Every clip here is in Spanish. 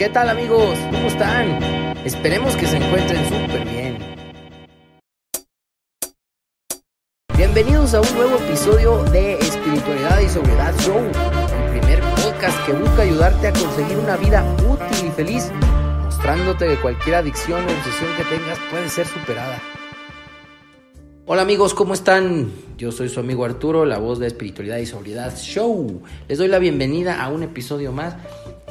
¿Qué tal amigos? ¿Cómo están? Esperemos que se encuentren súper bien. Bienvenidos a un nuevo episodio de Espiritualidad y Sobriedad Show, el primer podcast que busca ayudarte a conseguir una vida útil y feliz, mostrándote que cualquier adicción o obsesión que tengas puede ser superada. Hola amigos, ¿cómo están? Yo soy su amigo Arturo, la voz de Espiritualidad y Sobriedad Show. Les doy la bienvenida a un episodio más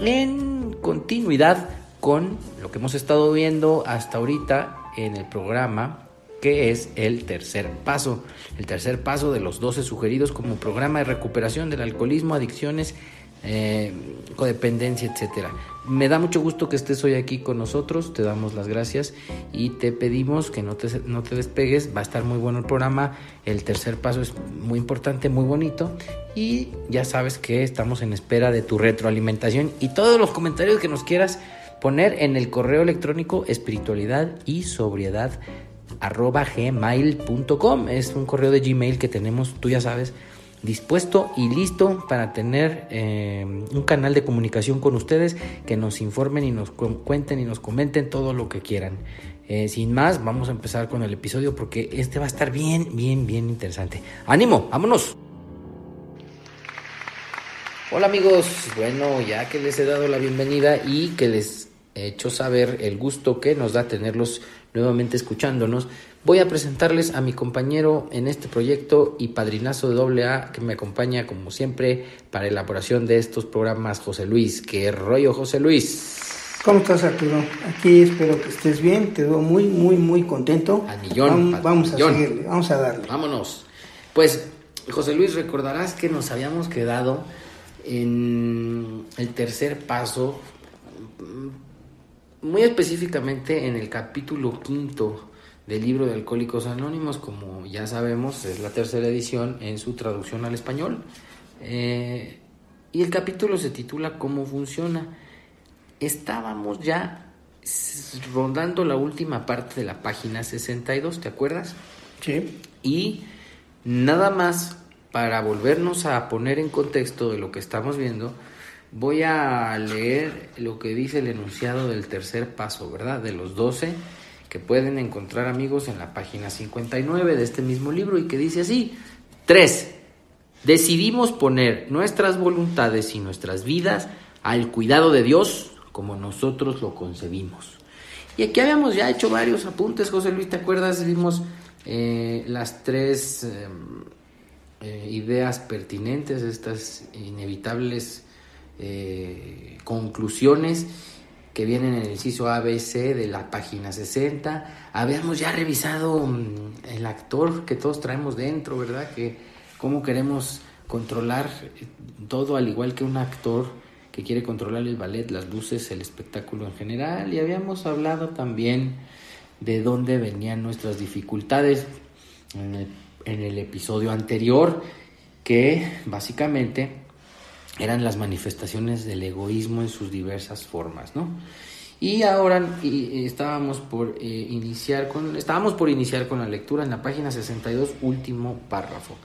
en continuidad con lo que hemos estado viendo hasta ahorita en el programa que es el tercer paso. El tercer paso de los 12 sugeridos como programa de recuperación del alcoholismo, adicciones, eh, codependencia, etcétera. Me da mucho gusto que estés hoy aquí con nosotros, te damos las gracias y te pedimos que no te, no te despegues, va a estar muy bueno el programa, el tercer paso es muy importante, muy bonito y ya sabes que estamos en espera de tu retroalimentación y todos los comentarios que nos quieras poner en el correo electrónico espiritualidad y sobriedad arroba gmail.com es un correo de Gmail que tenemos, tú ya sabes, dispuesto y listo para tener eh, un canal de comunicación con ustedes que nos informen y nos cuenten y nos comenten todo lo que quieran. Eh, sin más, vamos a empezar con el episodio porque este va a estar bien, bien, bien interesante. ¡Ánimo! ¡Vámonos! Hola amigos, bueno, ya que les he dado la bienvenida y que les he hecho saber el gusto que nos da tenerlos nuevamente escuchándonos, Voy a presentarles a mi compañero en este proyecto y padrinazo de AA que me acompaña como siempre para la elaboración de estos programas, José Luis. ¿Qué rollo, José Luis? ¿Cómo estás, Arturo? Aquí espero que estés bien, te veo muy, muy, muy contento. A millón. Vamos, vamos a seguirle, vamos a darle. Vámonos. Pues, José Luis, recordarás que nos habíamos quedado en el tercer paso, muy específicamente en el capítulo quinto del libro de Alcohólicos Anónimos, como ya sabemos, es la tercera edición en su traducción al español. Eh, y el capítulo se titula ¿Cómo funciona? Estábamos ya rondando la última parte de la página 62, ¿te acuerdas? Sí. Y nada más para volvernos a poner en contexto de lo que estamos viendo, voy a leer lo que dice el enunciado del tercer paso, ¿verdad? De los 12 que pueden encontrar amigos en la página 59 de este mismo libro y que dice así, 3. Decidimos poner nuestras voluntades y nuestras vidas al cuidado de Dios como nosotros lo concebimos. Y aquí habíamos ya hecho varios apuntes, José Luis, ¿te acuerdas? Vimos eh, las tres em, eh, ideas pertinentes, estas inevitables eh, conclusiones que vienen en el inciso ABC de la página 60. Habíamos ya revisado mm, el actor que todos traemos dentro, ¿verdad? Que cómo queremos controlar eh, todo al igual que un actor que quiere controlar el ballet, las luces, el espectáculo en general. Y habíamos hablado también de dónde venían nuestras dificultades en el, en el episodio anterior, que básicamente eran las manifestaciones del egoísmo en sus diversas formas, ¿no? Y ahora estábamos por eh, iniciar con estábamos por iniciar con la lectura en la página 62, último párrafo,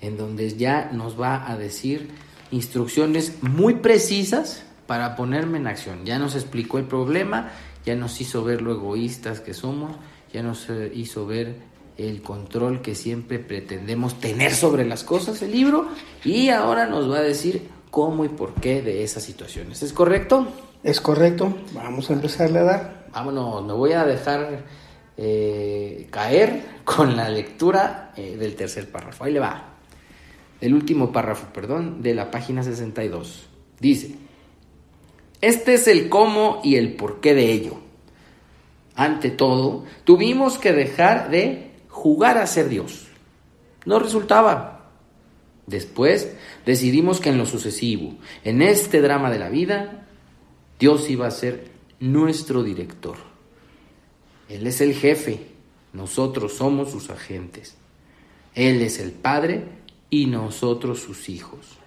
en donde ya nos va a decir instrucciones muy precisas para ponerme en acción. Ya nos explicó el problema, ya nos hizo ver lo egoístas que somos, ya nos eh, hizo ver el control que siempre pretendemos tener sobre las cosas el libro y ahora nos va a decir cómo y por qué de esas situaciones. ¿Es correcto? Es correcto. Vamos a empezarle a dar. Vámonos, me voy a dejar eh, caer con la lectura eh, del tercer párrafo. Ahí le va. El último párrafo, perdón, de la página 62. Dice, este es el cómo y el por qué de ello. Ante todo, tuvimos que dejar de jugar a ser Dios. No resultaba. Después decidimos que en lo sucesivo, en este drama de la vida, Dios iba a ser nuestro director. Él es el jefe, nosotros somos sus agentes. Él es el Padre y nosotros sus hijos.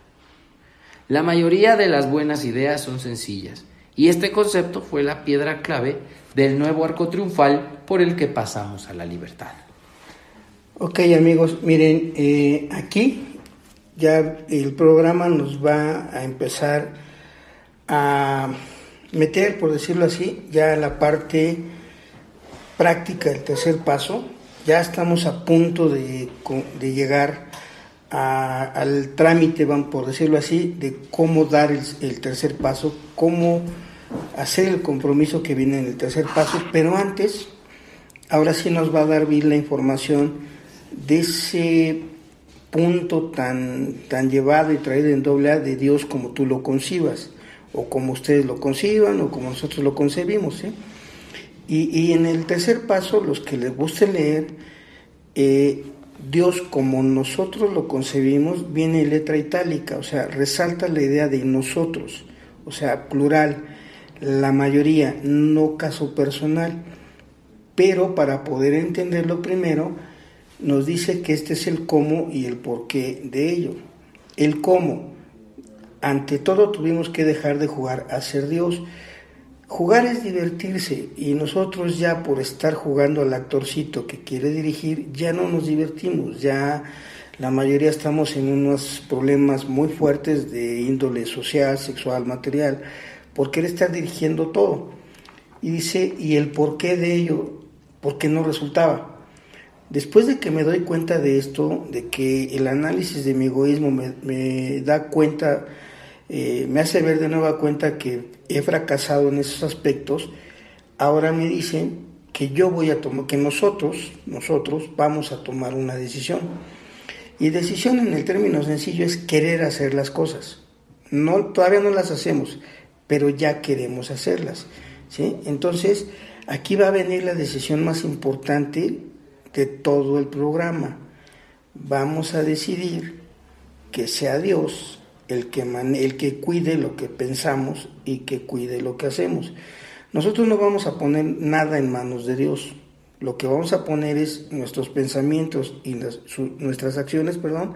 La mayoría de las buenas ideas son sencillas y este concepto fue la piedra clave del nuevo arco triunfal por el que pasamos a la libertad. Ok amigos, miren, eh, aquí ya el programa nos va a empezar a meter, por decirlo así, ya la parte práctica del tercer paso. Ya estamos a punto de, llegar al trámite, van por decirlo así, de cómo dar el, tercer paso, cómo hacer el compromiso que viene en el tercer paso, pero antes, ahora sí nos va a dar bien la información de ese punto tan, tan llevado y traído en doble A de Dios como tú lo concibas, o como ustedes lo conciban, o como nosotros lo concebimos. Y, y, en el tercer paso, los que les guste leer, eh, Dios como nosotros lo concebimos, viene en letra itálica, o sea, resalta la idea de nosotros, o sea, plural, la mayoría, no caso personal. Pero para poder entenderlo primero, nos dice que este es el cómo y el porqué de ello. El cómo. Ante todo tuvimos que dejar de jugar a ser Dios. Jugar es divertirse y nosotros ya por estar jugando al actorcito que quiere dirigir ya no nos divertimos, ya la mayoría estamos en unos problemas muy fuertes de índole social, sexual, material, por querer estar dirigiendo todo. Y dice, ¿y el porqué de ello? ¿Por qué no resultaba? Después de que me doy cuenta de esto, de que el análisis de mi egoísmo me, da cuenta, eh, me hace ver de nueva cuenta que he fracasado en esos aspectos, ahora me dicen que yo voy a tomar, que nosotros, nosotros vamos a tomar una decisión. Y decisión en el término sencillo es querer hacer las cosas. No, todavía no las hacemos, pero ya queremos hacerlas. ¿sí? Entonces, aquí va a venir la decisión más importante de todo el programa. Vamos a decidir que sea Dios el que, el que cuide lo que pensamos y que cuide lo que hacemos. Nosotros no vamos a poner nada en manos de Dios. Lo que vamos a poner es nuestros pensamientos y nuestras acciones, perdón,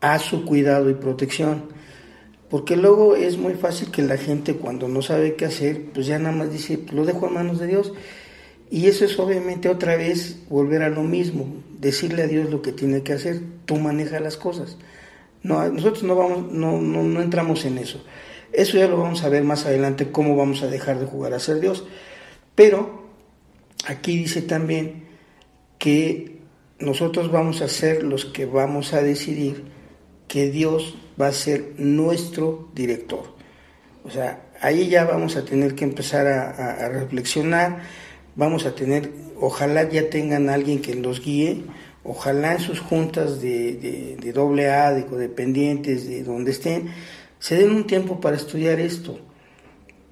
a su cuidado y protección. Porque luego es muy fácil que la gente cuando no sabe qué hacer, pues ya nada más dice, lo dejo en manos de Dios. Y eso es obviamente otra vez volver a lo mismo, decirle a Dios lo que tiene que hacer, tú manejas las cosas. No, nosotros no, vamos, no, no, no entramos en eso. Eso ya lo vamos a ver más adelante, cómo vamos a dejar de jugar a ser Dios. Pero aquí dice también que nosotros vamos a ser los que vamos a decidir que Dios va a ser nuestro director. O sea, ahí ya vamos a tener que empezar a, a reflexionar vamos a tener, ojalá ya tengan alguien que los guíe, ojalá en sus juntas de, de, doble A, de codependientes, de donde estén, se den un tiempo para estudiar esto,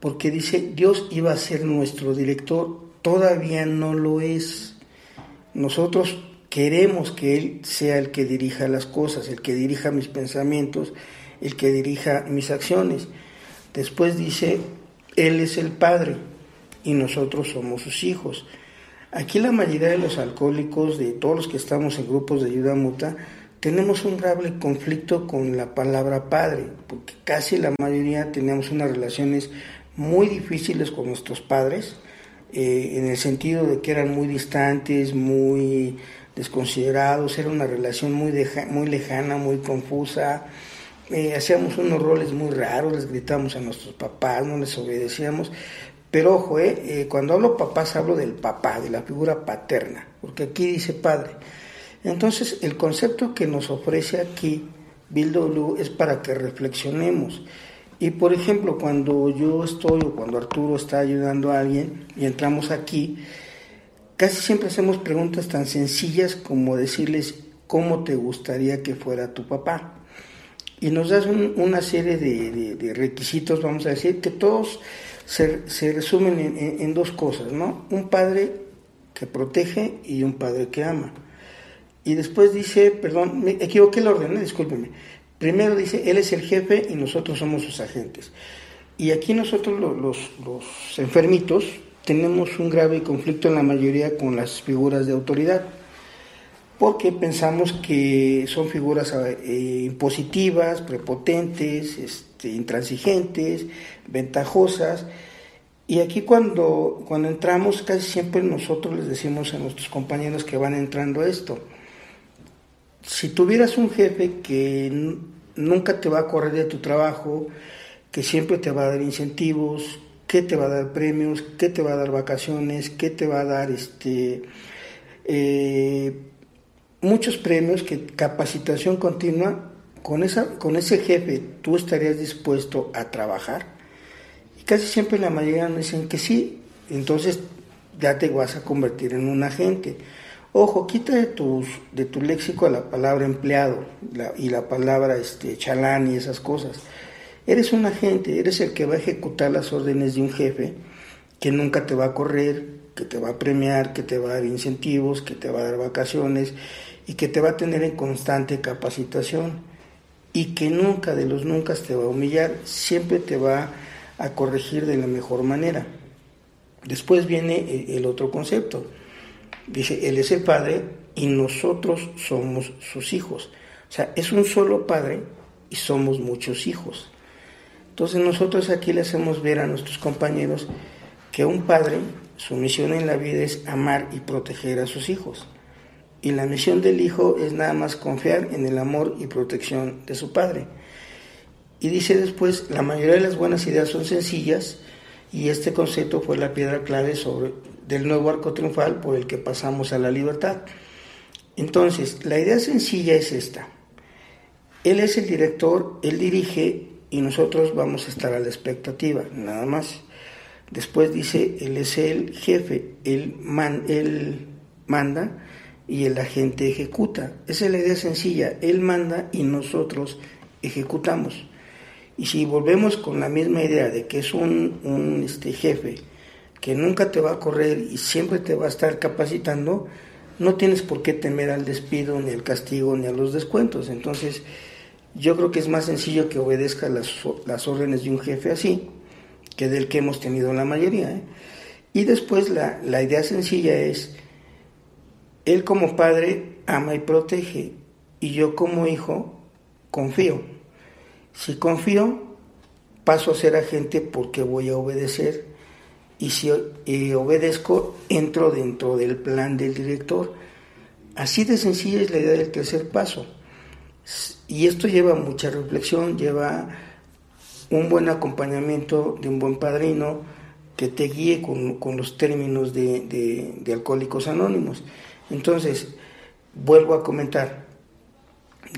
porque dice, Dios iba a ser nuestro director, todavía no lo es. Nosotros queremos que Él sea el que dirija las cosas, el que dirija mis pensamientos, el que dirija mis acciones. Después dice, Él es el Padre y nosotros somos sus hijos. Aquí la mayoría de los alcohólicos, de todos los que estamos en grupos de ayuda mutua, tenemos un grave conflicto con la palabra padre, porque casi la mayoría tenemos unas relaciones muy difíciles con nuestros padres, eh, en el sentido de que eran muy distantes, muy desconsiderados, era una relación muy, muy lejana, muy confusa, eh, hacíamos unos roles muy raros, les gritamos a nuestros papás, no les obedecíamos, pero ojo, eh, eh, cuando hablo papás hablo del papá, de la figura paterna, porque aquí dice padre. Entonces, el concepto que nos ofrece aquí Bill W es para que reflexionemos. Y por ejemplo, cuando yo estoy o cuando Arturo está ayudando a alguien y entramos aquí, casi siempre hacemos preguntas tan sencillas como decirles cómo te gustaría que fuera tu papá. Y nos das una serie de requisitos, vamos a decir, que todos se, resumen en, dos cosas, ¿no? Un padre que protege y un padre que ama. Y después dice, perdón, me equivoqué el orden, ¿eh? discúlpeme. Primero dice, él es el jefe y nosotros somos sus agentes. Y aquí nosotros los, los, enfermitos tenemos un grave conflicto en la mayoría con las figuras de autoridad, porque pensamos que son figuras eh, impositivas, prepotentes, este, intransigentes, ventajosas. Y aquí cuando, cuando entramos, casi siempre nosotros les decimos a nuestros compañeros que van entrando esto, si tuvieras un jefe que nunca te va a correr de tu trabajo, que siempre te va a dar incentivos, qué te va a dar premios, qué te va a dar vacaciones, qué te va a dar este eh, muchos premios, que capacitación continua, con, esa, con ese jefe tú estarías dispuesto a trabajar. Y casi siempre la mayoría nos dicen que sí, entonces ya te vas a convertir en un agente. Ojo, quita de, tus, de tu léxico la palabra empleado y la palabra este, chalán y esas cosas. Eres un agente, eres el que va a ejecutar las órdenes de un jefe que nunca te va a correr, que te va a premiar, que te va a dar incentivos, que te va a dar vacaciones y que te va a tener en constante capacitación y que nunca de los nunca te va a humillar, siempre te va a corregir de la mejor manera. Después viene el otro concepto. Dice, Él es el Padre y nosotros somos sus hijos. O sea, es un solo Padre y somos muchos hijos. Entonces nosotros aquí le hacemos ver a nuestros compañeros que un padre, su misión en la vida es amar y proteger a sus hijos. Y la misión del hijo es nada más confiar en el amor y protección de su padre. Y dice después, la mayoría de las buenas ideas son sencillas y este concepto fue la piedra clave sobre, del nuevo arco triunfal por el que pasamos a la libertad. Entonces, la idea sencilla es esta. Él es el director, él dirige y nosotros vamos a estar a la expectativa, nada más. Después dice, él es el jefe, él, man, él manda y el agente ejecuta. Esa es la idea sencilla, él manda y nosotros ejecutamos. Y si volvemos con la misma idea de que es un, un este, jefe que nunca te va a correr y siempre te va a estar capacitando, no tienes por qué temer al despido, ni al castigo, ni a los descuentos. Entonces, yo creo que es más sencillo que obedezca las, las órdenes de un jefe así, que del que hemos tenido la mayoría. ¿eh? Y después la, la idea sencilla es, él como padre ama y protege, y yo como hijo confío. Si confío, paso a ser agente porque voy a obedecer. Y si obedezco, entro dentro del plan del director. Así de sencilla es la idea del tercer paso. Y esto lleva mucha reflexión, lleva un buen acompañamiento de un buen padrino que te guíe con, los términos de, de Alcohólicos Anónimos. Entonces, vuelvo a comentar,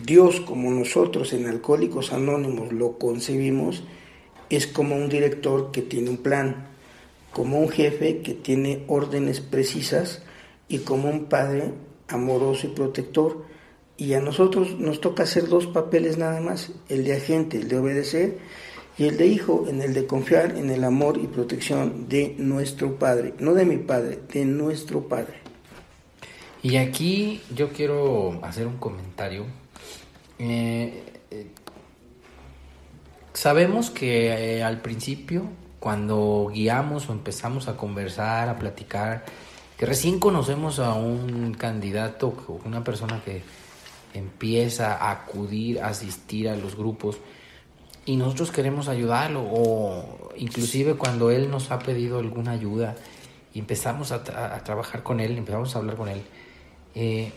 Dios como nosotros en Alcohólicos Anónimos lo concebimos, es como un director que tiene un plan, como un jefe que tiene órdenes precisas y como un padre amoroso y protector. Y a nosotros nos toca hacer dos papeles nada más, el de agente, el de obedecer, y el de hijo, en el de confiar en el amor y protección de nuestro Padre, no de mi Padre, de nuestro Padre. Y aquí yo quiero hacer un comentario eh, eh, sabemos que eh, al principio, cuando guiamos o empezamos a conversar, a platicar, que recién conocemos a un candidato, una persona que empieza a acudir, a asistir a los grupos y nosotros queremos ayudarlo o inclusive cuando él nos ha pedido alguna ayuda y empezamos a, trabajar con él, empezamos a hablar con él,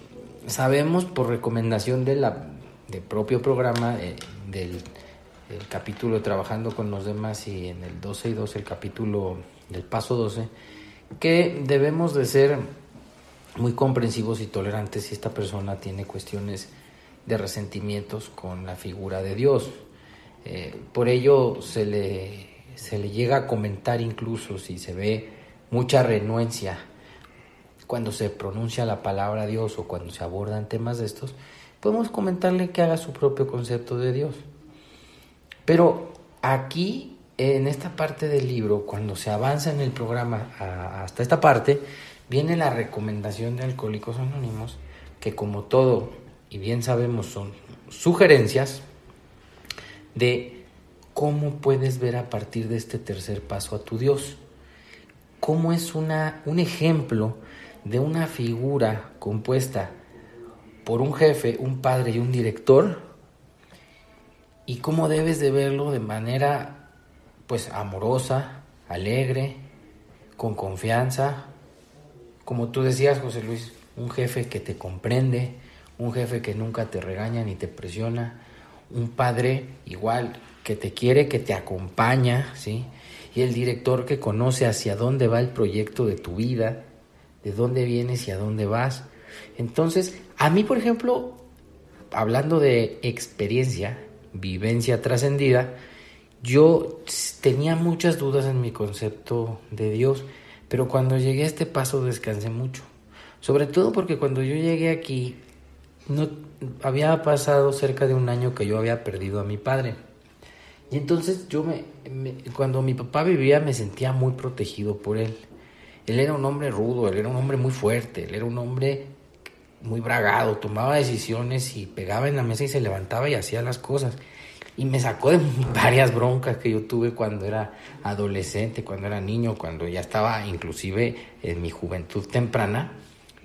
sabemos por recomendación de del propio programa eh, del, capítulo Trabajando con los demás y en el 12 y 12 el capítulo del paso 12, que debemos de ser muy comprensivos y tolerantes si esta persona tiene cuestiones de resentimientos con la figura de Dios. Eh, por ello se le, se le llega a comentar incluso si se ve mucha renuencia cuando se pronuncia la palabra Dios o cuando se abordan temas de estos, podemos comentarle que haga su propio concepto de Dios. Pero aquí, en esta parte del libro, cuando se avanza en el programa hasta esta parte, viene la recomendación de Alcohólicos Anónimos, que como todo, y bien sabemos, son sugerencias de cómo puedes ver a partir de este tercer paso a tu Dios. Cómo es una, un ejemplo de una figura compuesta por un jefe, un padre y un director y cómo debes de verlo de manera pues amorosa, alegre, con confianza, como tú decías José Luis, un jefe que te comprende, un jefe que nunca te regaña ni te presiona, un padre igual que te quiere, que te acompaña, ¿sí? y el director que conoce hacia dónde va el proyecto de tu vida, de dónde vienes y a dónde vas. Entonces, a mí, por ejemplo, hablando de experiencia, vivencia trascendida, yo tenía muchas dudas en mi concepto de Dios, pero cuando llegué a este paso descansé mucho. Sobre todo porque cuando yo llegué aquí, no había pasado cerca de un año que yo había perdido a mi padre. Y entonces yo me, cuando mi papá vivía me sentía muy protegido por él. Él era un hombre rudo, él era un hombre muy fuerte, él era un hombre muy bragado, tomaba decisiones y pegaba en la mesa y se levantaba y hacía las cosas. Y me sacó de varias broncas que yo tuve cuando era adolescente, cuando era niño, cuando ya estaba inclusive en mi juventud temprana,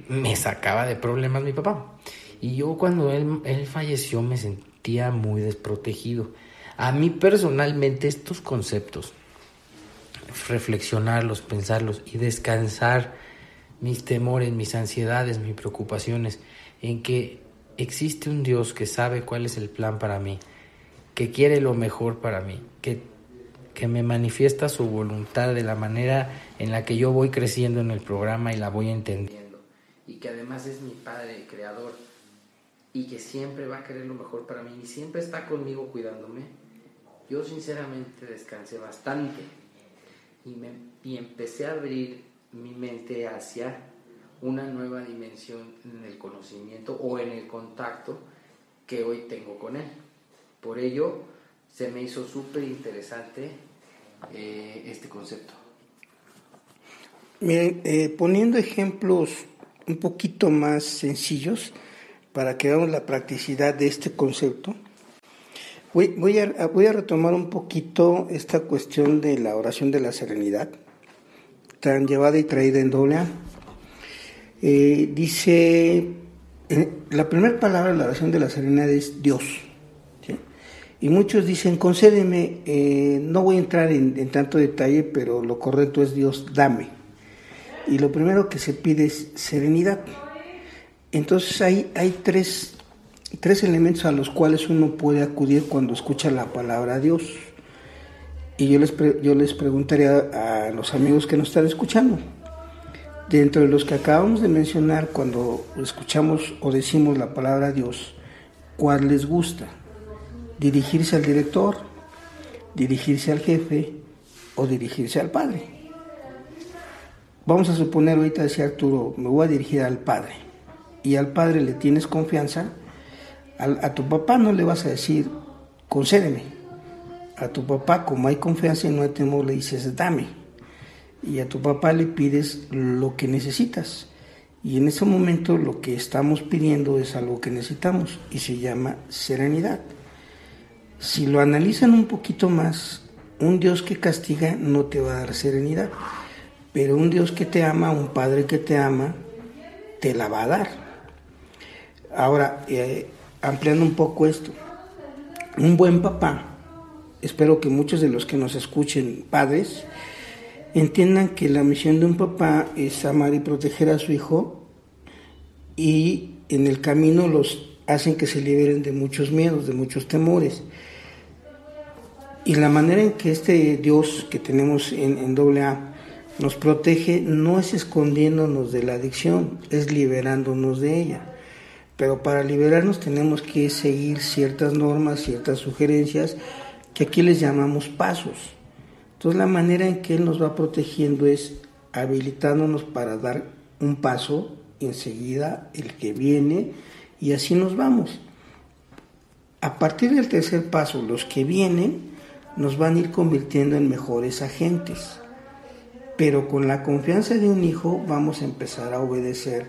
me sacaba de problemas mi papá. Y yo cuando él, él falleció me sentía muy desprotegido. A mí personalmente estos conceptos, reflexionarlos, pensarlos y descansar mis temores, mis ansiedades, mis preocupaciones, en que existe un Dios que sabe cuál es el plan para mí, que quiere lo mejor para mí, que, que me manifiesta su voluntad de la manera en la que yo voy creciendo en el programa y la voy entendiendo, y que además es mi Padre, Creador, y que siempre va a querer lo mejor para mí y siempre está conmigo cuidándome yo sinceramente descansé bastante y, me, y empecé a abrir mi mente hacia una nueva dimensión en el conocimiento o en el contacto que hoy tengo con él. Por ello, se me hizo súper interesante eh, este concepto. Miren, eh, poniendo ejemplos un poquito más sencillos para que veamos la practicidad de este concepto, Voy, a, retomar un poquito esta cuestión de la oración de la serenidad, tan llevada y traída en doble. Eh, dice, eh, la primera palabra de la oración de la serenidad es Dios. Y muchos dicen, concédeme, eh, no voy a entrar en, en, tanto detalle, pero lo correcto es Dios, dame. Y lo primero que se pide es serenidad. Entonces hay, hay tres tres elementos a los cuales uno puede acudir cuando escucha la palabra Dios. Y yo les, yo les preguntaría a los amigos que nos están escuchando, dentro de los que acabamos de mencionar, cuando escuchamos o decimos la palabra Dios, ¿cuál les gusta? ¿Dirigirse al director? ¿Dirigirse al jefe? ¿O dirigirse al padre? Vamos a suponer, ahorita decía Arturo, me voy a dirigir al padre. Y al padre le tienes confianza, a, tu papá no le vas a decir, concédeme. A tu papá, como hay confianza y no hay temor, le dices, dame. Y a tu papá le pides lo que necesitas. Y en ese momento lo que estamos pidiendo es algo que necesitamos y se llama serenidad. Si lo analizan un poquito más, un Dios que castiga no te va a dar serenidad, pero un Dios que te ama, un Padre que te ama, te la va a dar. Ahora, eh, ampliando un poco esto, un buen papá, espero que muchos de los que nos escuchen, padres, entiendan que la misión de un papá es amar y proteger a su hijo y en el camino los hacen que se liberen de muchos miedos, de muchos temores. Y la manera en que este Dios que tenemos en, en doble A nos protege no es escondiéndonos de la adicción, es liberándonos de ella. Pero para liberarnos tenemos que seguir ciertas normas, ciertas sugerencias, que aquí les llamamos pasos. Entonces la manera en que Él nos va protegiendo es habilitándonos para dar un paso, enseguida el que viene, y así nos vamos. A partir del tercer paso, los que vienen nos van a ir convirtiendo en mejores agentes. Pero con la confianza de un hijo vamos a empezar a obedecer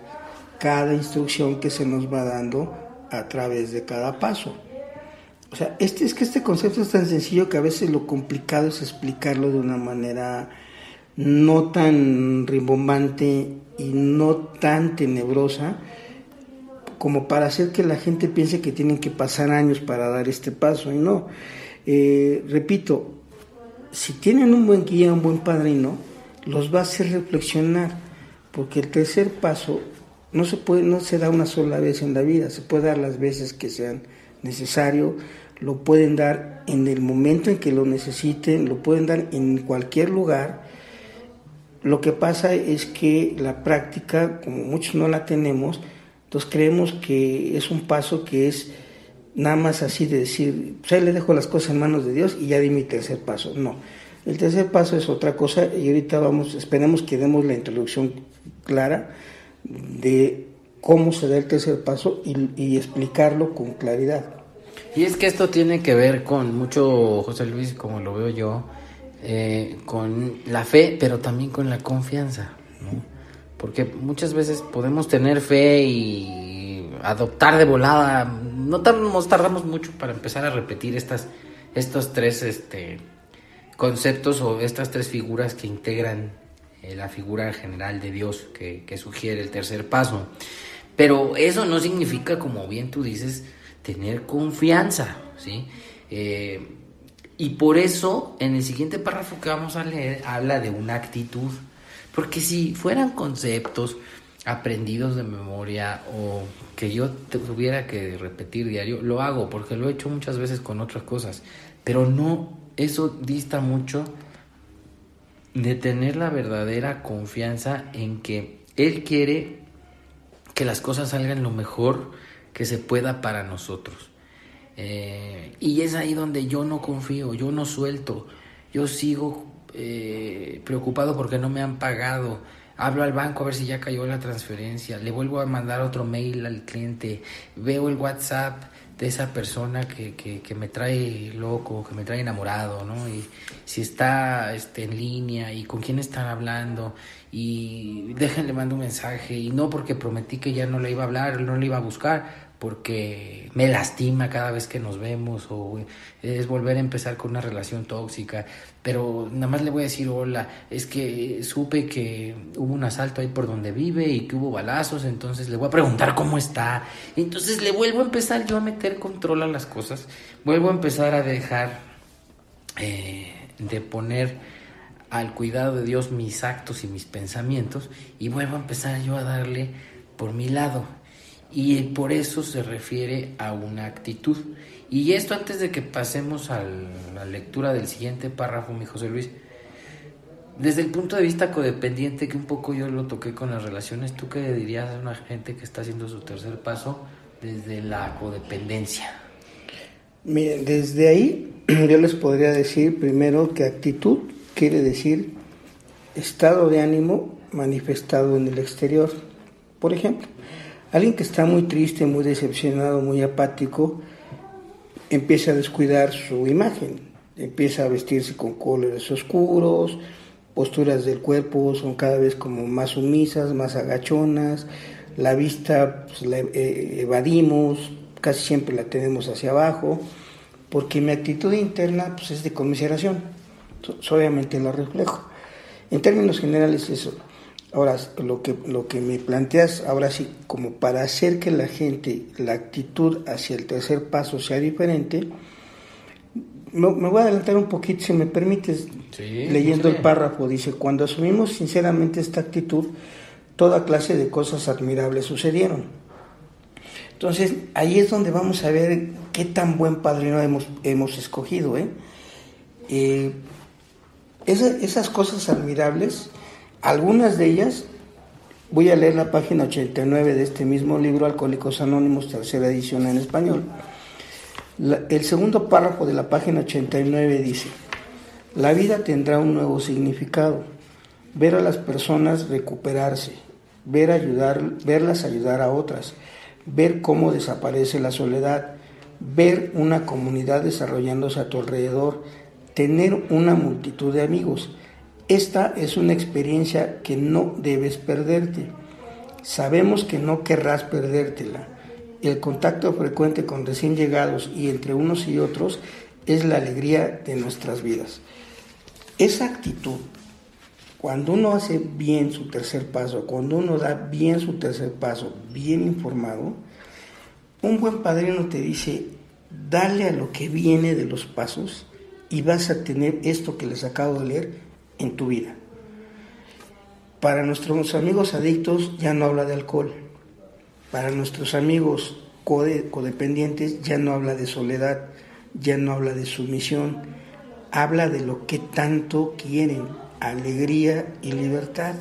cada instrucción que se nos va dando a través de cada paso. O sea, este, es que este concepto es tan sencillo que a veces lo complicado es explicarlo de una manera no tan rimbombante y no tan tenebrosa como para hacer que la gente piense que tienen que pasar años para dar este paso. Y no, eh, repito, si tienen un buen guía, un buen padrino, los va a hacer reflexionar, porque el tercer paso no se puede, no se da una sola vez en la vida, se puede dar las veces que sean necesario lo pueden dar en el momento en que lo necesiten, lo pueden dar en cualquier lugar. Lo que pasa es que la práctica, como muchos no la tenemos, entonces creemos que es un paso que es nada más así de decir, pues le dejo las cosas en manos de Dios y ya di mi tercer paso. No, el tercer paso es otra cosa y ahorita vamos, esperemos que demos la introducción clara de cómo se da el tercer paso y, explicarlo con claridad. Y es que esto tiene que ver con mucho, José Luis, como lo veo yo, eh, con la fe, pero también con la confianza, ¿no? Porque muchas veces podemos tener fe y adoptar de volada, no tardamos, tardamos mucho para empezar a repetir estas, estos tres este, conceptos o estas tres figuras que integran eh, la figura general de Dios que, sugiere el tercer paso. Pero eso no significa, como bien tú dices, tener confianza, ¿sí? Eh, y por eso, en el siguiente párrafo que vamos a leer, habla de una actitud. Porque si fueran conceptos aprendidos de memoria o que yo tuviera que repetir diario, lo hago porque lo he hecho muchas veces con otras cosas. Pero no, eso dista mucho de tener la verdadera confianza en que Él quiere que las cosas salgan lo mejor que se pueda para nosotros. Eh, y es ahí donde yo no confío, yo no suelto, yo sigo eh, preocupado porque no me han pagado. Hablo al banco a ver si ya cayó la transferencia, le vuelvo a mandar otro mail al cliente, veo el WhatsApp de esa persona que, que, me trae loco, que me trae enamorado, ¿no? Y si está este, en línea y con quién están hablando y déjenle mando un mensaje y no porque prometí que ya no le iba a hablar, no le iba a buscar, porque me lastima cada vez que nos vemos o es volver a empezar con una relación tóxica, pero nada más le voy a decir hola, es que supe que hubo un asalto ahí por donde vive y que hubo balazos, entonces le voy a preguntar cómo está, entonces le vuelvo a empezar yo a meter control a las cosas, vuelvo a empezar a dejar eh, de poner al cuidado de Dios mis actos y mis pensamientos y vuelvo a empezar yo a darle por mi lado y por eso se refiere a una actitud. Y esto antes de que pasemos a la lectura del siguiente párrafo, mi José Luis, desde el punto de vista codependiente, que un poco yo lo toqué con las relaciones, ¿tú qué dirías a una gente que está haciendo su tercer paso desde la codependencia? Miren, desde ahí yo les podría decir primero que actitud quiere decir estado de ánimo manifestado en el exterior. Por ejemplo, Alguien que está muy triste, muy decepcionado, muy apático, empieza a descuidar su imagen, empieza a vestirse con colores oscuros, posturas del cuerpo son cada vez como más sumisas, más agachonas, la vista pues, la eh, evadimos, casi siempre la tenemos hacia abajo, porque mi actitud interna pues, es de conmiseración, obviamente la reflejo. En términos generales eso. Ahora, lo que, lo que me planteas ahora sí, como para hacer que la gente, la actitud hacia el tercer paso sea diferente, me, voy a adelantar un poquito, si me permites, leyendo el párrafo, dice, cuando asumimos sinceramente esta actitud, toda clase de cosas admirables sucedieron. Entonces, ahí es donde vamos a ver qué tan buen padrino hemos, hemos escogido. ¿eh? eh esas cosas admirables algunas de ellas, voy a leer la página 89 de este mismo libro, Alcohólicos Anónimos, tercera edición en español. el segundo párrafo de la página 89 dice, la vida tendrá un nuevo significado, ver a las personas recuperarse, ver ayudar, verlas ayudar a otras, ver cómo desaparece la soledad, ver una comunidad desarrollándose a tu alrededor, tener una multitud de amigos, esta es una experiencia que no debes perderte. Sabemos que no querrás perdértela. El contacto frecuente con recién llegados y entre unos y otros es la alegría de nuestras vidas. Esa actitud, cuando uno hace bien su tercer paso, cuando uno da bien su tercer paso, bien informado, un buen padrino te dice, dale a lo que viene de los pasos y vas a tener esto que les acabo de leer en tu vida. Para nuestros amigos adictos ya no habla de alcohol. Para nuestros amigos codependientes ya no habla de soledad, ya no habla de sumisión, habla de lo que tanto quieren, alegría y libertad.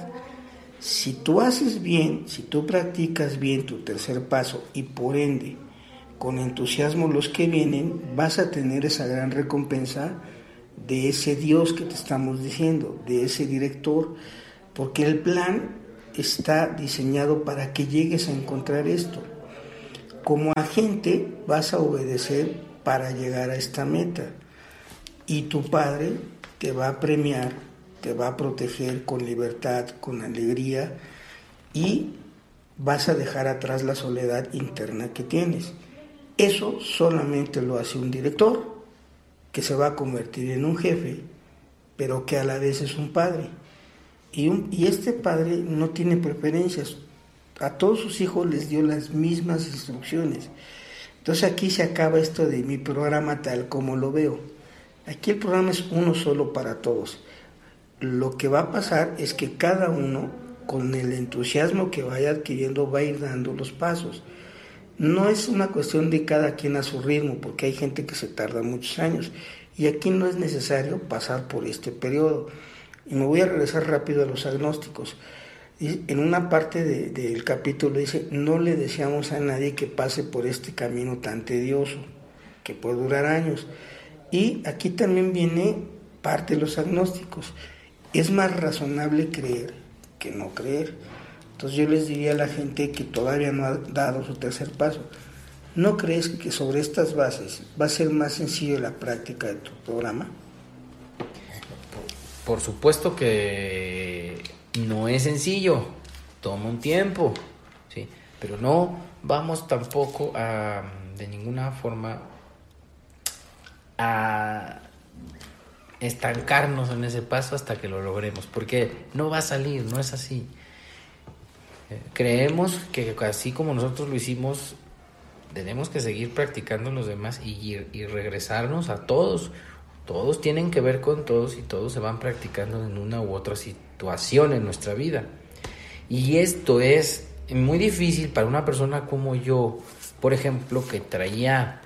Si tú haces bien, si tú practicas bien tu tercer paso y por ende con entusiasmo los que vienen, vas a tener esa gran recompensa de ese Dios que te estamos diciendo, de ese director, porque el plan está diseñado para que llegues a encontrar esto. Como agente vas a obedecer para llegar a esta meta y tu Padre te va a premiar, te va a proteger con libertad, con alegría y vas a dejar atrás la soledad interna que tienes. Eso solamente lo hace un director que se va a convertir en un jefe, pero que a la vez es un padre. Y, y este padre no tiene preferencias. A todos sus hijos les dio las mismas instrucciones. Entonces aquí se acaba esto de mi programa tal como lo veo. Aquí el programa es uno solo para todos. Lo que va a pasar es que cada uno, con el entusiasmo que vaya adquiriendo, va a ir dando los pasos. No es una cuestión de cada quien a su ritmo, porque hay gente que se tarda muchos años y aquí no es necesario pasar por este periodo. Y me voy a regresar rápido a los agnósticos. En una parte del capítulo dice, no le deseamos a nadie que pase por este camino tan tedioso, que puede durar años. Y aquí también viene parte de los agnósticos. Es más razonable creer que no creer. Entonces yo les diría a la gente que todavía no ha dado su tercer paso, ¿no crees que sobre estas bases va a ser más sencillo la práctica de tu programa? Por supuesto que no es sencillo, toma un tiempo, ¿sí? pero no vamos tampoco a, de ninguna forma, a estancarnos en ese paso hasta que lo logremos, porque no va a salir, no es así. Creemos que así como nosotros lo hicimos, tenemos que seguir practicando los demás y, regresarnos a todos. Todos tienen que ver con todos y todos se van practicando en una u otra situación en nuestra vida. Y esto es muy difícil para una persona como yo, por ejemplo, que traía,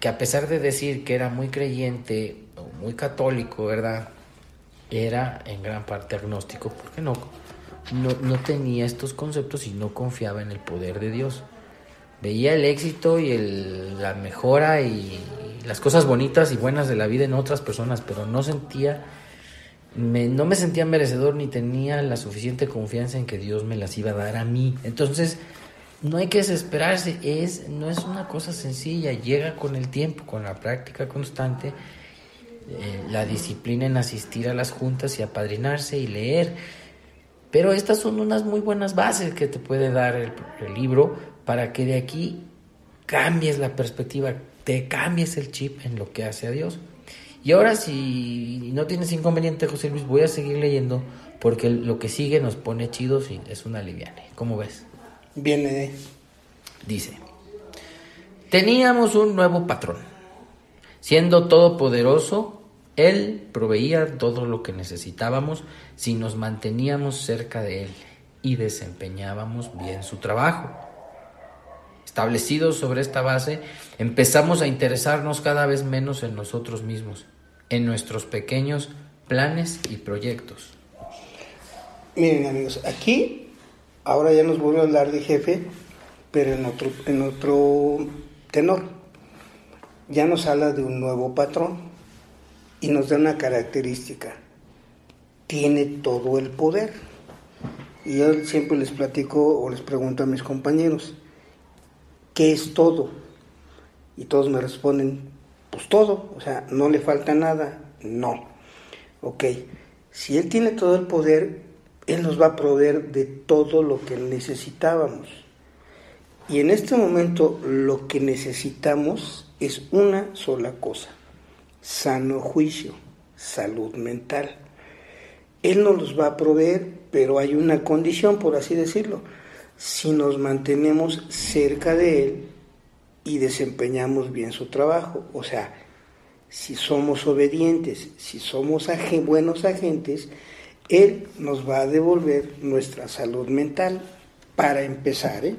que a pesar de decir que era muy creyente o muy católico, ¿verdad? Era en gran parte agnóstico, porque no no, tenía estos conceptos y no confiaba en el poder de Dios. Veía el éxito y el, la mejora y, las cosas bonitas y buenas de la vida en otras personas, pero no sentía, no me sentía merecedor ni tenía la suficiente confianza en que Dios me las iba a dar a mí. Entonces, no hay que desesperarse, es, no es una cosa sencilla, llega con el tiempo, con la práctica constante, eh, la disciplina en asistir a las juntas y apadrinarse y leer pero estas son unas muy buenas bases que te puede dar el, libro para que de aquí cambies la perspectiva, te cambies el chip en lo que hace a Dios. Y ahora si no tienes inconveniente, José Luis, voy a seguir leyendo porque lo que sigue nos pone chidos y es una liviane. ¿Cómo ves? Viene. Dice, teníamos un nuevo patrón. Siendo todopoderoso, él proveía todo lo que necesitábamos si nos manteníamos cerca de Él y desempeñábamos bien su trabajo. Establecidos sobre esta base, empezamos a interesarnos cada vez menos en nosotros mismos, en nuestros pequeños planes y proyectos. Miren amigos, aquí ahora ya nos vuelve a hablar de jefe, pero en otro, en otro tenor. Ya nos habla de un nuevo patrón y nos da una característica. Tiene todo el poder. Y yo siempre les platico o les pregunto a mis compañeros, ¿qué es todo? Y todos me responden, pues todo, o sea, no le falta nada, no. Ok, si Él tiene todo el poder, Él nos va a proveer de todo lo que necesitábamos. Y en este momento lo que necesitamos es una sola cosa, sano juicio, salud mental. Él nos los va a proveer, pero hay una condición, por así decirlo. Si nos mantenemos cerca de Él y desempeñamos bien su trabajo, o sea, si somos obedientes, si somos buenos agentes, Él nos va a devolver nuestra salud mental para empezar. ¿eh?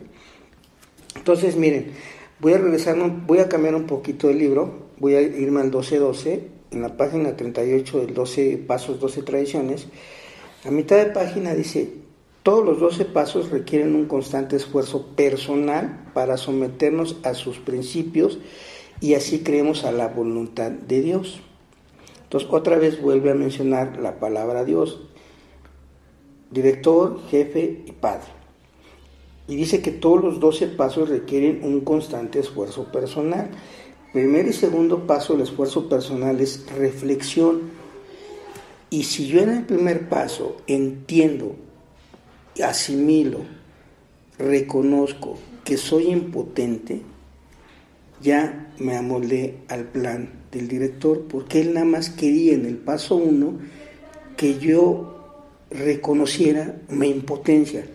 Entonces, miren, Voy a regresar, voy a cambiar un poquito el libro, voy a irme al 12-12, en la página 38 del 12 Pasos, 12 Tradiciones. A mitad de página dice, todos los 12 pasos requieren un constante esfuerzo personal para someternos a sus principios y así creemos a la voluntad de Dios. Entonces otra vez vuelve a mencionar la palabra Dios, director, jefe y padre. Y dice que todos los 12 pasos requieren un constante esfuerzo personal. Primer y segundo paso del esfuerzo personal es reflexión. Y si yo en el primer paso entiendo, asimilo, reconozco que soy impotente, ya me amoldé al plan del director, porque él nada más quería en el paso uno que yo reconociera mi impotencia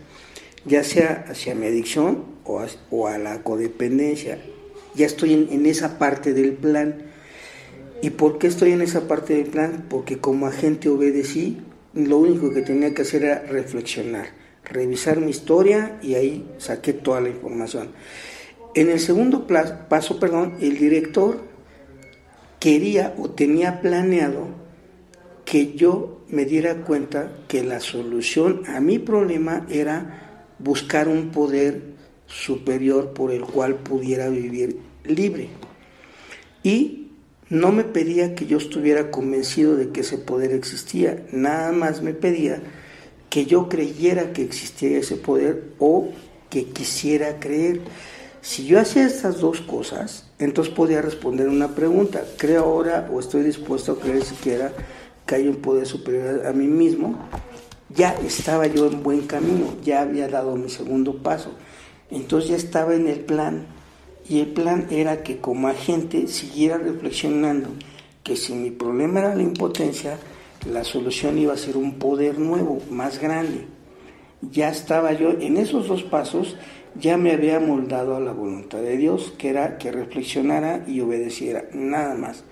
ya sea hacia mi adicción o a, la codependencia. Ya estoy en, esa parte del plan. ¿Y por qué estoy en esa parte del plan? Porque como agente obedecí, lo único que tenía que hacer era reflexionar, revisar mi historia y ahí saqué toda la información. En el segundo paso, perdón, el director quería o tenía planeado que yo me diera cuenta que la solución a mi problema era buscar un poder superior por el cual pudiera vivir libre. Y no me pedía que yo estuviera convencido de que ese poder existía, nada más me pedía que yo creyera que existía ese poder o que quisiera creer. Si yo hacía estas dos cosas, entonces podía responder una pregunta, ¿creo ahora o estoy dispuesto a creer siquiera que hay un poder superior a mí mismo? ya estaba yo en buen camino, ya había dado mi segundo paso. Entonces ya estaba en el plan y el plan era que como agente siguiera reflexionando que si mi problema era la impotencia, la solución iba a ser un poder nuevo, más grande. Ya estaba yo en esos dos pasos, ya me había moldado a la voluntad de Dios, que era que reflexionara y obedeciera, nada más.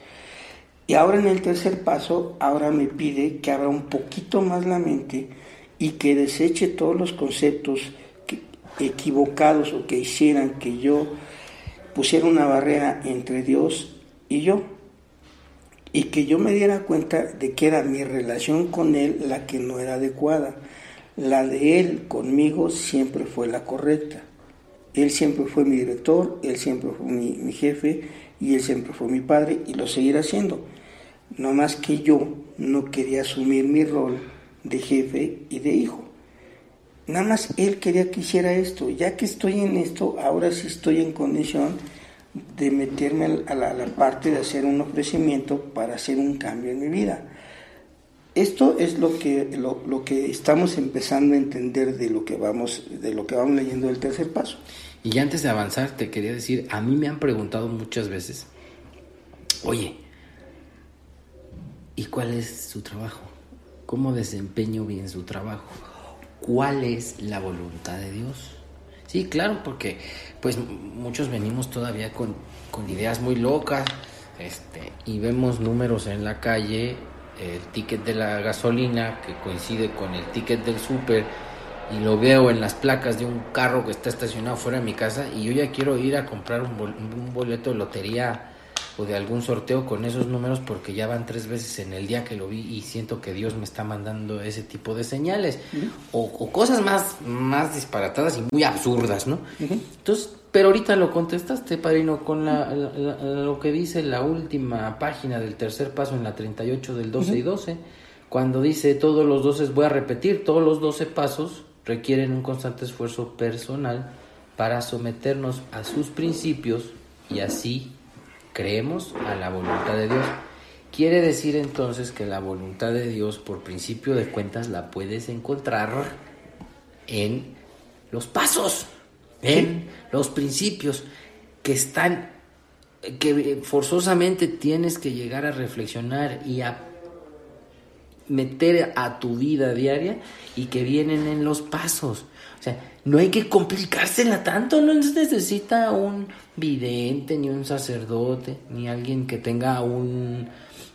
Y ahora en el tercer paso, ahora me pide que abra un poquito más la mente y que deseche todos los conceptos equivocados o que hicieran que yo pusiera una barrera entre Dios y yo. Y que yo me diera cuenta de que era mi relación con Él la que no era adecuada. La de Él conmigo siempre fue la correcta. Él siempre fue mi director, Él siempre fue mi, mi jefe y Él siempre fue mi padre y lo seguirá siendo no más que yo no quería asumir mi rol de jefe y de hijo. Nada más él quería que hiciera esto. Ya que estoy en esto, ahora sí estoy en condición de meterme a la, parte de hacer un ofrecimiento para hacer un cambio en mi vida. Esto es lo que, lo, que estamos empezando a entender de lo que vamos, de lo que vamos leyendo del tercer paso. Y antes de avanzar, te quería decir, a mí me han preguntado muchas veces, oye, ¿Y cuál es su trabajo? ¿Cómo desempeño bien su trabajo? ¿Cuál es la voluntad de Dios? Sí, claro, porque pues muchos venimos todavía con, ideas muy locas este, y vemos números en la calle, el ticket de la gasolina que coincide con el ticket del súper y lo veo en las placas de un carro que está estacionado fuera de mi casa y yo ya quiero ir a comprar un, un boleto de lotería o de algún sorteo con esos números porque ya van tres veces en el día que lo vi y siento que Dios me está mandando ese tipo de señales o, cosas más, más disparatadas y muy absurdas, ¿no? Entonces, pero ahorita lo contestaste, padrino, con la, lo que dice la última página del tercer paso en la 38 del 12 y 12, cuando dice todos los 12, voy a repetir, todos los 12 pasos requieren un constante esfuerzo personal para someternos a sus principios y así creemos a la voluntad de Dios. Quiere decir entonces que la voluntad de Dios, por principio de cuentas, la puedes encontrar en los pasos, en los principios que están, que forzosamente tienes que llegar a reflexionar y a meter a tu vida diaria y que vienen en los pasos. O sea, no hay que complicársela tanto, no necesita un vidente, ni un sacerdote, ni alguien que tenga un,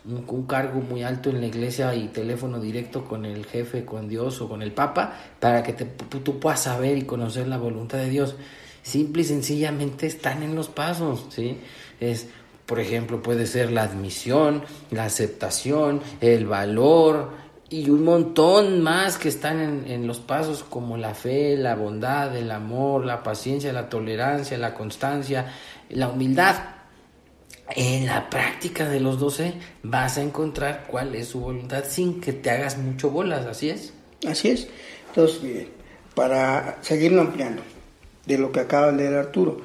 un, cargo muy alto en la iglesia y teléfono directo con el jefe, con Dios o con el Papa, para que te, tú puedas saber y conocer la voluntad de Dios. simple y sencillamente están en los pasos, ¿sí? Es, por ejemplo, puede ser la admisión, la aceptación, el valor y un montón más que están en, en los pasos como la fe, la bondad, el amor, la paciencia, la tolerancia, la constancia, la humildad. En la práctica de los 12 vas a encontrar cuál es su voluntad sin que te hagas mucho bolas, así es. Así es. Entonces, miren, para seguirlo ampliando de lo que acaba de leer Arturo,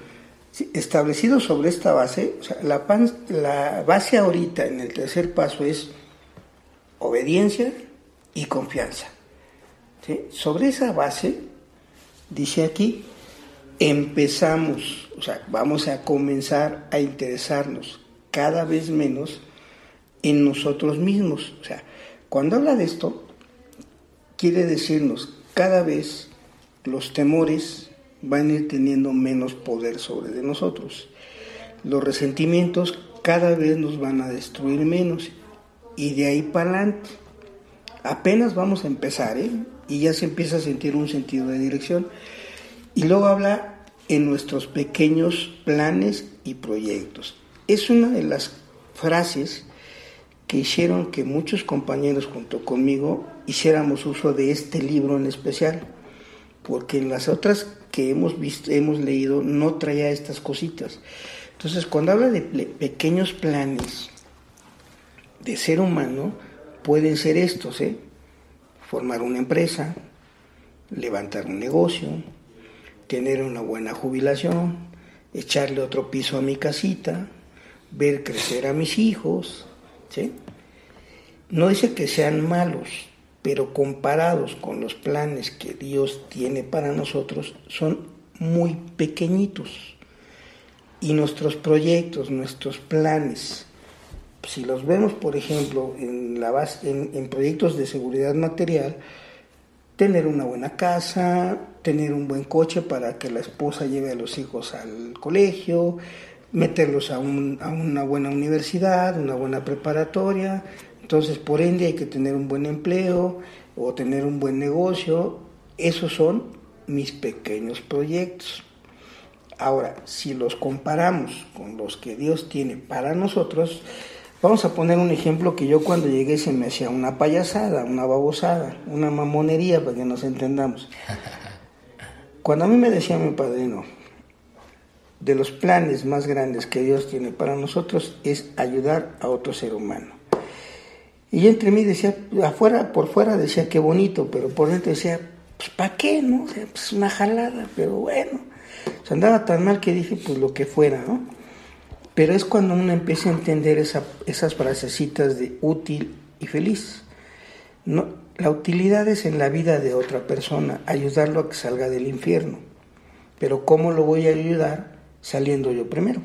establecido sobre esta base, o sea, la, la base ahorita en el tercer paso es obediencia y confianza. Sobre esa base, dice aquí, empezamos, o sea, vamos a comenzar a interesarnos cada vez menos en nosotros mismos. O sea, cuando habla de esto, quiere decirnos cada vez los temores van a ir teniendo menos poder sobre de nosotros. Los resentimientos cada vez nos van a destruir menos y de ahí para adelante. Apenas vamos a empezar, ¿eh? Y ya se empieza a sentir un sentido de dirección. Y luego habla en nuestros pequeños planes y proyectos. Es una de las frases que hicieron que muchos compañeros junto conmigo hiciéramos uso de este libro en especial, porque en las otras que hemos visto, hemos leído no traía estas cositas. Entonces, cuando habla de pequeños planes de ser humano, pueden ser estos, ¿eh? Formar una empresa, levantar un negocio, tener una buena jubilación, echarle otro piso a mi casita, ver crecer a mis hijos, ¿sí? No dice que sean malos, pero comparados con los planes que Dios tiene para nosotros, son muy pequeñitos. Y nuestros proyectos, nuestros planes, si los vemos, por ejemplo, en, la base, en, proyectos de seguridad material, tener una buena casa, tener un buen coche para que la esposa lleve a los hijos al colegio, meterlos a, un, a una buena universidad, una buena preparatoria, entonces, por ende, hay que tener un buen empleo o tener un buen negocio. Esos son mis pequeños proyectos. Ahora, si los comparamos con los que Dios tiene para nosotros, vamos a poner un ejemplo que yo cuando llegué se me hacía una payasada, una babosada, una mamonería, para que nos entendamos. Cuando a mí me decía mi padrino, de los planes más grandes que Dios tiene para nosotros es ayudar a otro ser humano. Y entre mí decía, afuera, por fuera decía qué bonito, pero por dentro decía, pues ¿para qué? no? pues una jalada, pero bueno. se andaba tan mal que dije, pues lo que fuera, ¿no? Pero es cuando uno empieza a entender esa, esas frasecitas de útil y feliz. No, la utilidad es en la vida de otra persona, ayudarlo a que salga del infierno. Pero ¿cómo lo voy a ayudar? Saliendo yo primero.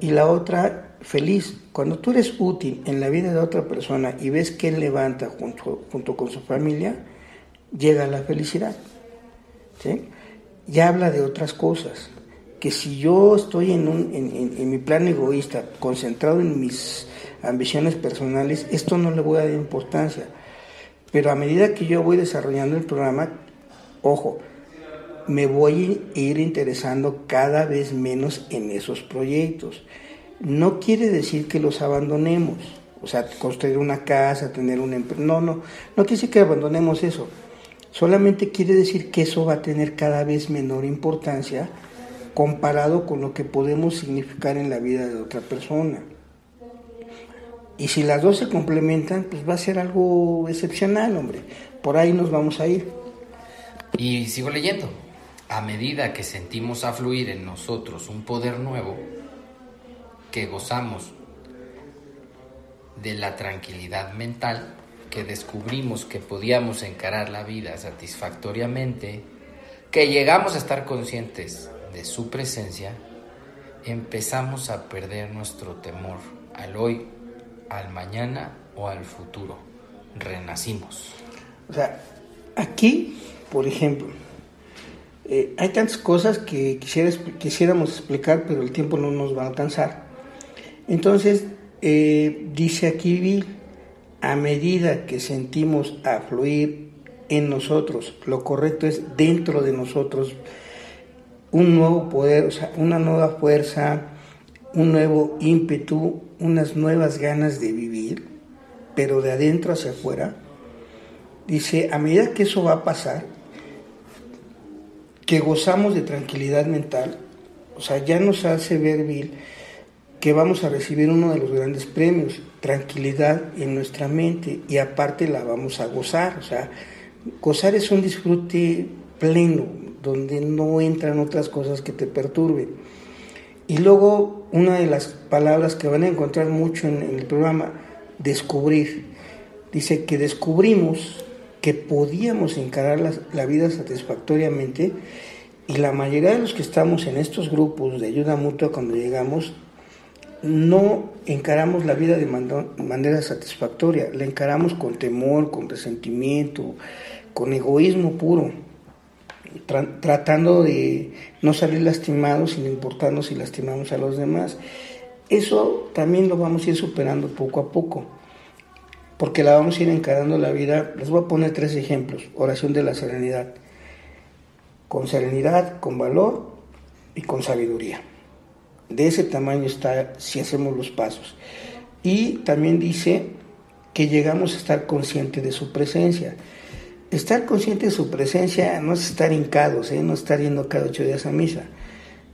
Y la otra feliz. Cuando tú eres útil en la vida de otra persona y ves que él levanta junto, junto con su familia, llega la felicidad. Ya habla de otras cosas. Que si yo estoy en, un, en, mi plan egoísta, concentrado en mis ambiciones personales, esto no le voy a dar importancia. Pero a medida que yo voy desarrollando el programa, ojo, me voy a ir interesando cada vez menos en esos proyectos no quiere decir que los abandonemos. O sea, construir una casa, tener un empleo. No, no, no quiere decir que abandonemos eso. Solamente quiere decir que eso va a tener cada vez menor importancia comparado con lo que podemos significar en la vida de otra persona. Y si las dos se complementan, pues va a ser algo excepcional, hombre. Por ahí nos vamos a ir. Y sigo leyendo. A medida que sentimos afluir en nosotros un poder nuevo, que gozamos de la tranquilidad mental, que descubrimos que podíamos encarar la vida satisfactoriamente, que llegamos a estar conscientes de su presencia, empezamos a perder nuestro temor al hoy, al mañana o al futuro. Renacimos. O sea, aquí, por ejemplo, eh, hay tantas cosas que quisiéramos explicar, pero el tiempo no nos va a alcanzar. Entonces, eh, dice aquí Bill, a medida que sentimos afluir en nosotros, lo correcto es dentro de nosotros, un nuevo poder, o sea, una nueva fuerza, un nuevo ímpetu, unas nuevas ganas de vivir, pero de adentro hacia afuera. Dice, a medida que eso va a pasar, que gozamos de tranquilidad mental, o sea, ya nos hace ver, Bill, que vamos a recibir uno de los grandes premios, tranquilidad en nuestra mente, y aparte la vamos a gozar, o sea, gozar es un disfrute pleno, donde no entran otras cosas que te perturben. Y luego, una de las palabras que van a encontrar mucho en, el programa, descubrir. Dice que descubrimos que podíamos encarar la, la, vida satisfactoriamente y la mayoría de los que estamos en estos grupos de ayuda mutua cuando llegamos no encaramos la vida de manera satisfactoria, la encaramos con temor, con resentimiento, con egoísmo puro tratando de no salir lastimados sin importarnos si lastimamos a los demás. Eso también lo vamos a ir superando poco a poco, porque la vamos a ir encarando la vida. Les voy a poner tres ejemplos. Oración de la serenidad. Con serenidad, con valor y con sabiduría. De ese tamaño está si hacemos los pasos. Y también dice que llegamos a estar conscientes de su presencia. Estar consciente de su presencia no es estar hincados, ¿eh? no estar yendo cada ocho días a misa.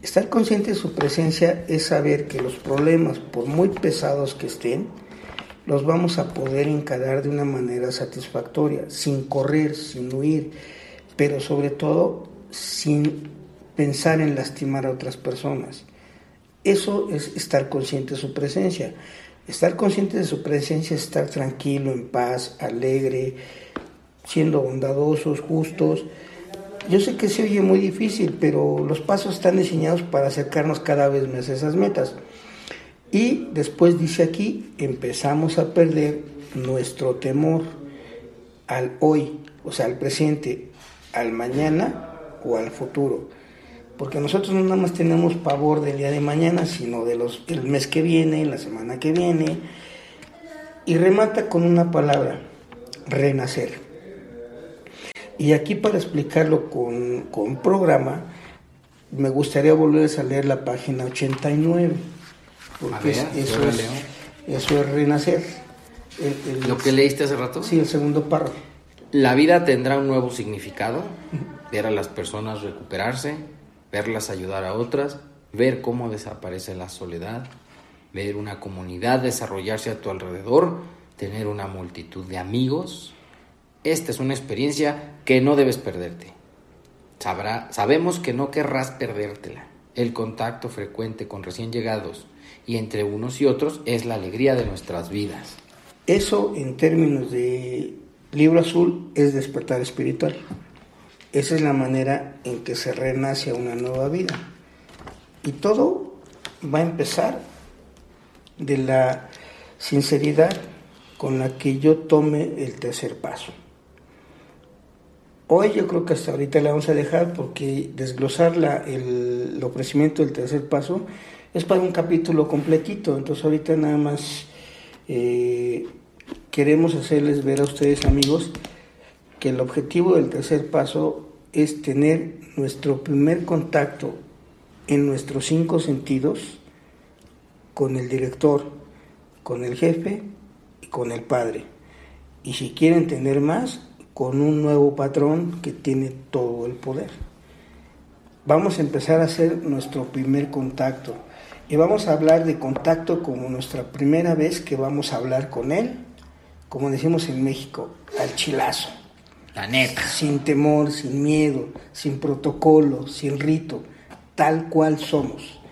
Estar consciente de su presencia es saber que los problemas, por muy pesados que estén, los vamos a poder encarar de una manera satisfactoria, sin correr, sin huir, pero sobre todo sin pensar en lastimar a otras personas. Eso es estar consciente de su presencia. Estar consciente de su presencia es estar tranquilo, en paz, alegre, siendo bondadosos, justos. Yo sé que se oye muy difícil, pero los pasos están diseñados para acercarnos cada vez más a esas metas. Y después dice aquí, empezamos a perder nuestro temor al hoy, o sea, al presente, al mañana o al futuro. Porque nosotros no nada más tenemos pavor del día de mañana, sino de los, del mes que viene, la semana que viene. Y remata con una palabra, renacer. Y aquí para explicarlo con, con programa, me gustaría volver a leer la página 89, porque eso, es, eso, es, renacer. ¿Lo que leíste hace rato? Sí, el segundo párrafo. La vida tendrá un nuevo significado, ver a las personas recuperarse, verlas ayudar a otras, ver cómo desaparece la soledad, ver una comunidad desarrollarse a tu alrededor, tener una multitud de amigos, esta es una experiencia que no debes perderte. Sabrá, sabemos que no querrás perdértela. El contacto frecuente con recién llegados y entre unos y otros es la alegría de nuestras vidas. Eso en términos de libro azul es despertar espiritual. Esa es la manera en que se renace a una nueva vida. Y todo va a empezar de la sinceridad con la que yo tome el tercer paso. Hoy yo creo que hasta ahorita la vamos a dejar porque desglosar el, ofrecimiento del tercer paso es para un capítulo completito. Entonces ahorita nada más eh, queremos hacerles ver a ustedes amigos que el objetivo del tercer paso es tener nuestro primer contacto en nuestros cinco sentidos con el director, con el jefe y con el padre. Y si quieren tener más, con un nuevo patrón que tiene todo el poder. Vamos a empezar a hacer nuestro primer contacto y vamos a hablar de contacto como nuestra primera vez que vamos a hablar con él, como decimos en México, al chilazo. La neta. Sin temor, sin miedo, sin protocolo, sin rito, tal cual somos.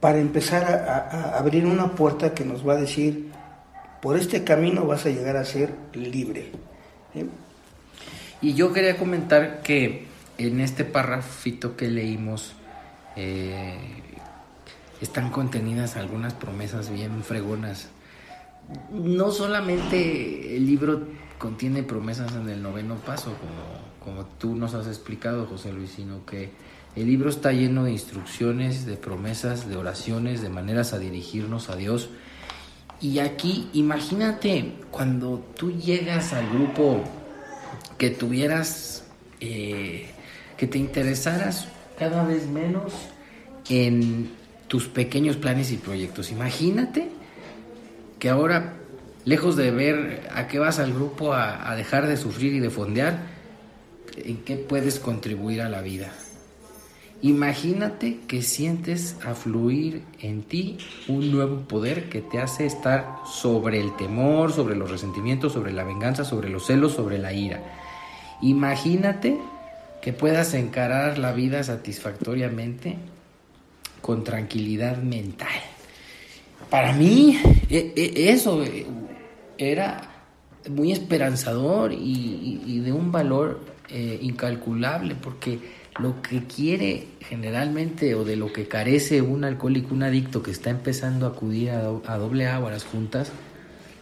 Para empezar a abrir una puerta que nos va a decir, por este camino vas a llegar a ser libre. Y yo quería comentar que en este párrafito que leímos eh, están contenidas algunas promesas bien fregonas. No solamente el libro contiene promesas en el noveno paso, como, como tú nos has explicado, José Luis, sino que el libro está lleno de instrucciones, de promesas, de oraciones, de maneras a dirigirnos a Dios. Y aquí, imagínate cuando tú llegas al grupo que tuvieras, eh, que te interesaras cada vez menos en tus pequeños planes y proyectos. Imagínate que ahora, lejos de ver a qué vas al grupo a, a dejar de sufrir y de fondear, en qué puedes contribuir a la vida. Imagínate que sientes afluir en ti un nuevo poder que te hace estar sobre el temor, sobre los resentimientos, sobre la venganza, sobre los celos, sobre la ira. Imagínate que puedas encarar la vida satisfactoriamente con tranquilidad mental. Para mí e, e, eso era muy esperanzador y, de un valor eh, incalculable porque lo que quiere generalmente o de lo que carece un alcohólico, un adicto que está empezando a acudir a, doble A a las juntas,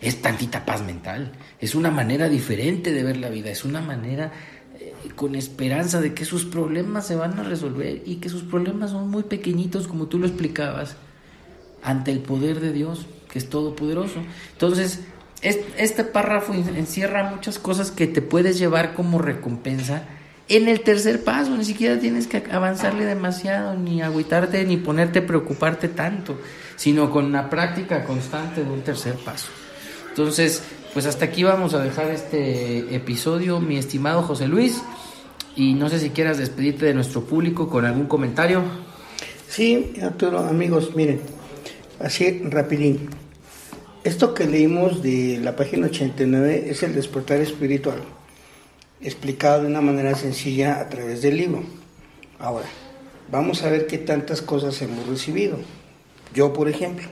es tantita paz mental. Es una manera diferente de ver la vida, es una manera eh, con esperanza de que sus problemas se van a resolver y que sus problemas son muy pequeñitos, como tú lo explicabas, ante el poder de Dios, que es todopoderoso. Entonces, este párrafo encierra muchas cosas que te puedes llevar como recompensa en el tercer paso, ni siquiera tienes que avanzarle demasiado, ni agüitarte, ni ponerte a preocuparte tanto, sino con la práctica constante de un tercer paso. Entonces, pues hasta aquí vamos a dejar este episodio, mi estimado José Luis. Y no sé si quieras despedirte de nuestro público con algún comentario. Sí, Arturo, amigos, miren, así rapidín. Esto que leímos de la página 89 es el despertar espiritual explicado de una manera sencilla a través del libro. Ahora, vamos a ver qué tantas cosas hemos recibido. Yo, por ejemplo,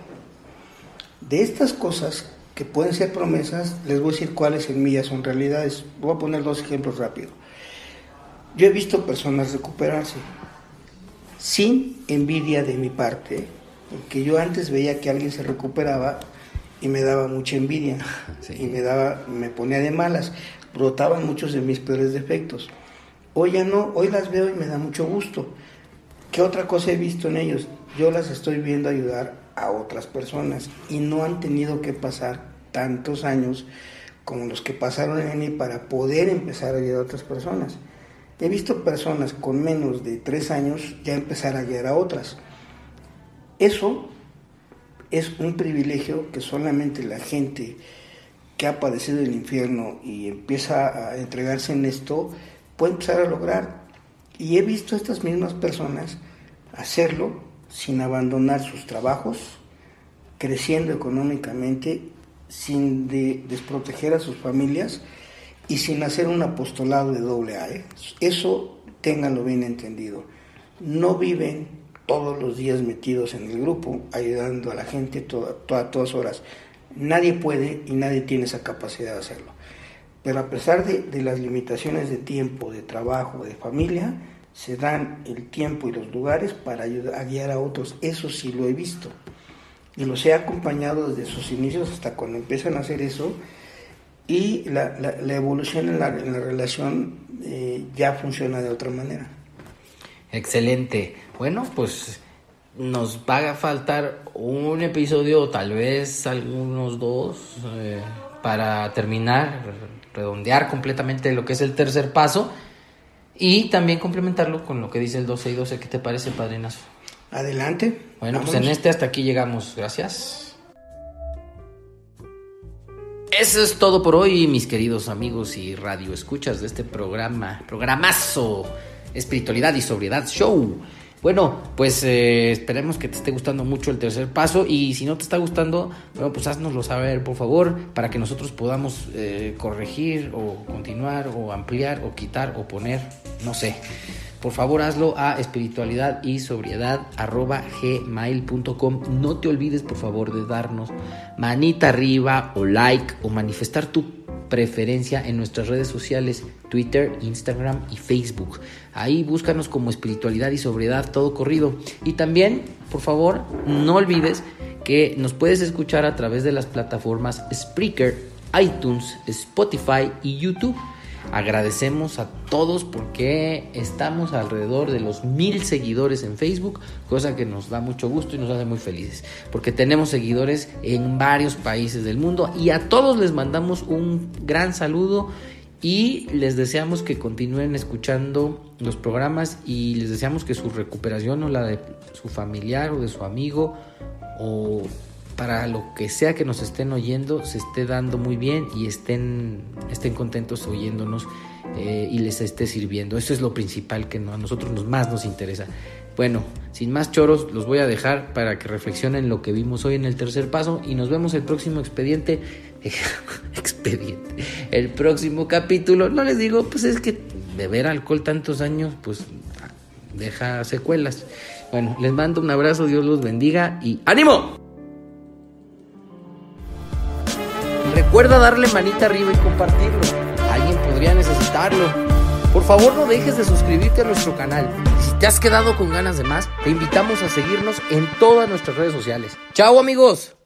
de estas cosas que pueden ser promesas, les voy a decir cuáles en mí ya son realidades. Voy a poner dos ejemplos rápidos. Yo he visto personas recuperarse sin envidia de mi parte, porque yo antes veía que alguien se recuperaba y me daba mucha envidia y me daba me ponía de malas brotaban muchos de mis peores defectos. Hoy ya no, hoy las veo y me da mucho gusto. ¿Qué otra cosa he visto en ellos? Yo las estoy viendo ayudar a otras personas y no han tenido que pasar tantos años como los que pasaron en mí para poder empezar a ayudar a otras personas. He visto personas con menos de tres años ya empezar a ayudar a otras. Eso es un privilegio que solamente la gente que ha padecido el infierno y empieza a entregarse en esto, puede empezar a lograr. Y he visto a estas mismas personas hacerlo sin abandonar sus trabajos, creciendo económicamente, sin desproteger a sus familias y sin hacer un apostolado de doble A. ¿eh? Eso ténganlo bien entendido. No viven todos los días metidos en el grupo, ayudando a la gente a todas horas. Nadie puede y nadie tiene esa capacidad de hacerlo. Pero a pesar de, las limitaciones de tiempo, de trabajo, de familia, se dan el tiempo y los lugares para ayudar a guiar a otros. Eso sí lo he visto. Y los he acompañado desde sus inicios hasta cuando empiezan a hacer eso. Y la, evolución en la, relación eh, ya funciona de otra manera. Excelente. Bueno, pues nos va a faltar un episodio, tal vez algunos dos, eh, para terminar, redondear completamente lo que es el tercer paso y también complementarlo con lo que dice el 12 y 12. ¿Qué te parece, padrinazo? Adelante. Bueno, pues en este hasta aquí llegamos. Gracias. Eso es todo por hoy, mis queridos amigos y radio escuchas de este programa, programazo, espiritualidad y sobriedad show. Bueno, pues eh, esperemos que te esté gustando mucho el tercer paso y si no te está gustando, bueno, pues haznoslo saber, por favor, para que nosotros podamos eh, corregir o continuar o ampliar o quitar o poner, no sé. Por favor, hazlo a espiritualidad y sobriedad gmail.com. No te olvides, por favor, de darnos manita arriba o like o manifestar tu preferencia en nuestras redes sociales, Twitter, Instagram y Facebook. Ahí búscanos como espiritualidad y sobriedad todo corrido. Y también, por favor, no olvides que nos puedes escuchar a través de las plataformas Spreaker, iTunes, Spotify y YouTube. Agradecemos a todos porque estamos alrededor de los mil seguidores en Facebook, cosa que nos da mucho gusto y nos hace muy felices, porque tenemos seguidores en varios países del mundo y a todos les mandamos un gran saludo Y les deseamos que continúen escuchando los programas y les deseamos que su recuperación o la de su familiar o de su amigo o para lo que sea que nos estén oyendo se esté dando muy bien y estén, estén contentos oyéndonos eh, y les esté sirviendo. Eso es lo principal que a nosotros nos, más nos interesa. Bueno, sin más choros, los voy a dejar para que reflexionen lo que vimos hoy en el tercer paso y nos vemos el próximo expediente. expediente. El próximo capítulo. No les digo, pues es que beber alcohol tantos años, pues deja secuelas. Bueno, les mando un abrazo, Dios los bendiga y ¡ánimo! Recuerda darle manita arriba y compartirlo. Alguien podría necesitarlo. Por favor no dejes de suscribirte a nuestro canal. Si te has quedado con ganas de más, te invitamos a seguirnos en todas nuestras redes sociales. ¡Chao amigos!